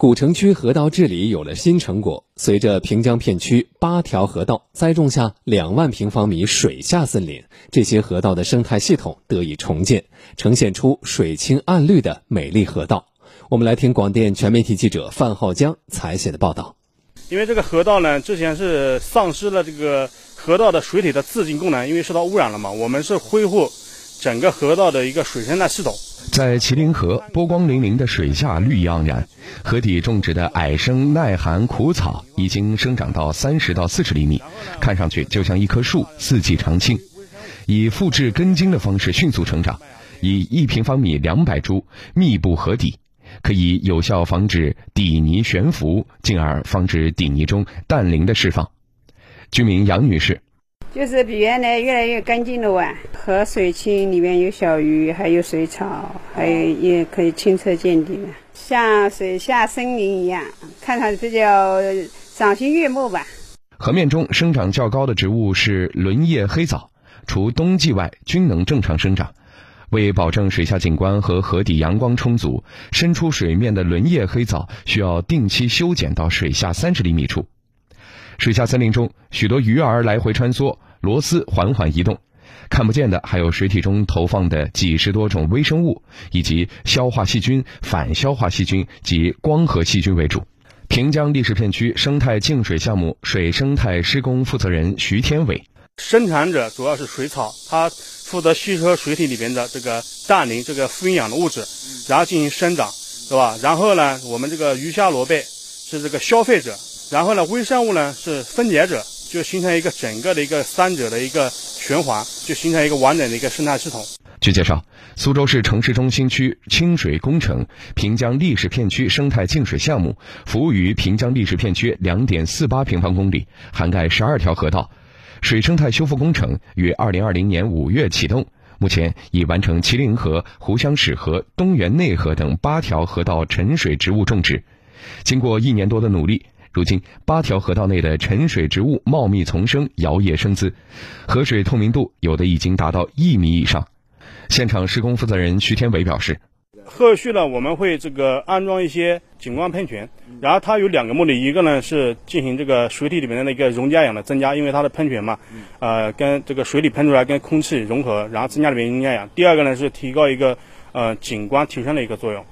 古城区河道治理有了新成果，随着平江片区八条河道栽种下两万平方米水下森林，这些河道的生态系统得以重建，呈现出水清岸绿的美丽河道。我们来听广电全媒体记者范浩江采写的报道。因为这个河道呢，之前是丧失了这个河道的水体的自净功能，因为受到污染了嘛，我们是恢复整个河道的一个水生态系统。在麒麟河，波光粼粼的水下绿意盎然，河底种植的矮生耐寒苦草已经生长到三十到四十厘米，看上去就像一棵树，四季常青。以复制根茎的方式迅速成长，以一平方米两百株密布河底，可以有效防止底泥悬浮，进而防止底泥中氮磷的释放。居民杨女士。就是比原来越来越干净了哇，河水清，里面有小鱼，还有水草，还有也可以清澈见底，像水下森林一样，看上去比较赏心悦目吧。河面中生长较高的植物是轮叶黑藻，除冬季外均能正常生长。为保证水下景观和河底阳光充足，伸出水面的轮叶黑藻需要定期修剪到水下三十厘米处。水下森林中，许多鱼儿来回穿梭，螺丝缓缓移动。看不见的还有水体中投放的几十多种微生物，以及消化细菌、反消化细菌及光合细菌为主。平江历史片区生态净水项目水生态施工负责人徐天伟：生产者主要是水草，它负责吸收水体里边的这个氮磷这个富营养的物质，然后进行生长，对吧？然后呢，我们这个鱼虾螺贝是这个消费者。然后呢，微生物呢是分解者，就形成一个整个的一个三者的一个循环，就形成一个完整的一个生态系统。据介绍，苏州市城市中心区清水工程平江历史片区生态净水项目，服务于平江历史片区两点四八平方公里，涵盖十二条河道。水生态修复工程于二零二零年五月启动，目前已完成麒麟河、湖湘史河、东源内河等八条河道沉水植物种植。经过一年多的努力。如今，八条河道内的沉水植物茂密丛生，摇曳生姿，河水透明度有的已经达到一米以上。现场施工负责人徐天伟表示：“后续呢，我们会这个安装一些景观喷泉，然后它有两个目的，一个呢是进行这个水体里面的那个溶解氧的增加，因为它的喷泉嘛，呃，跟这个水里喷出来跟空气融合，然后增加里面溶解氧。第二个呢是提高一个呃景观提升的一个作用。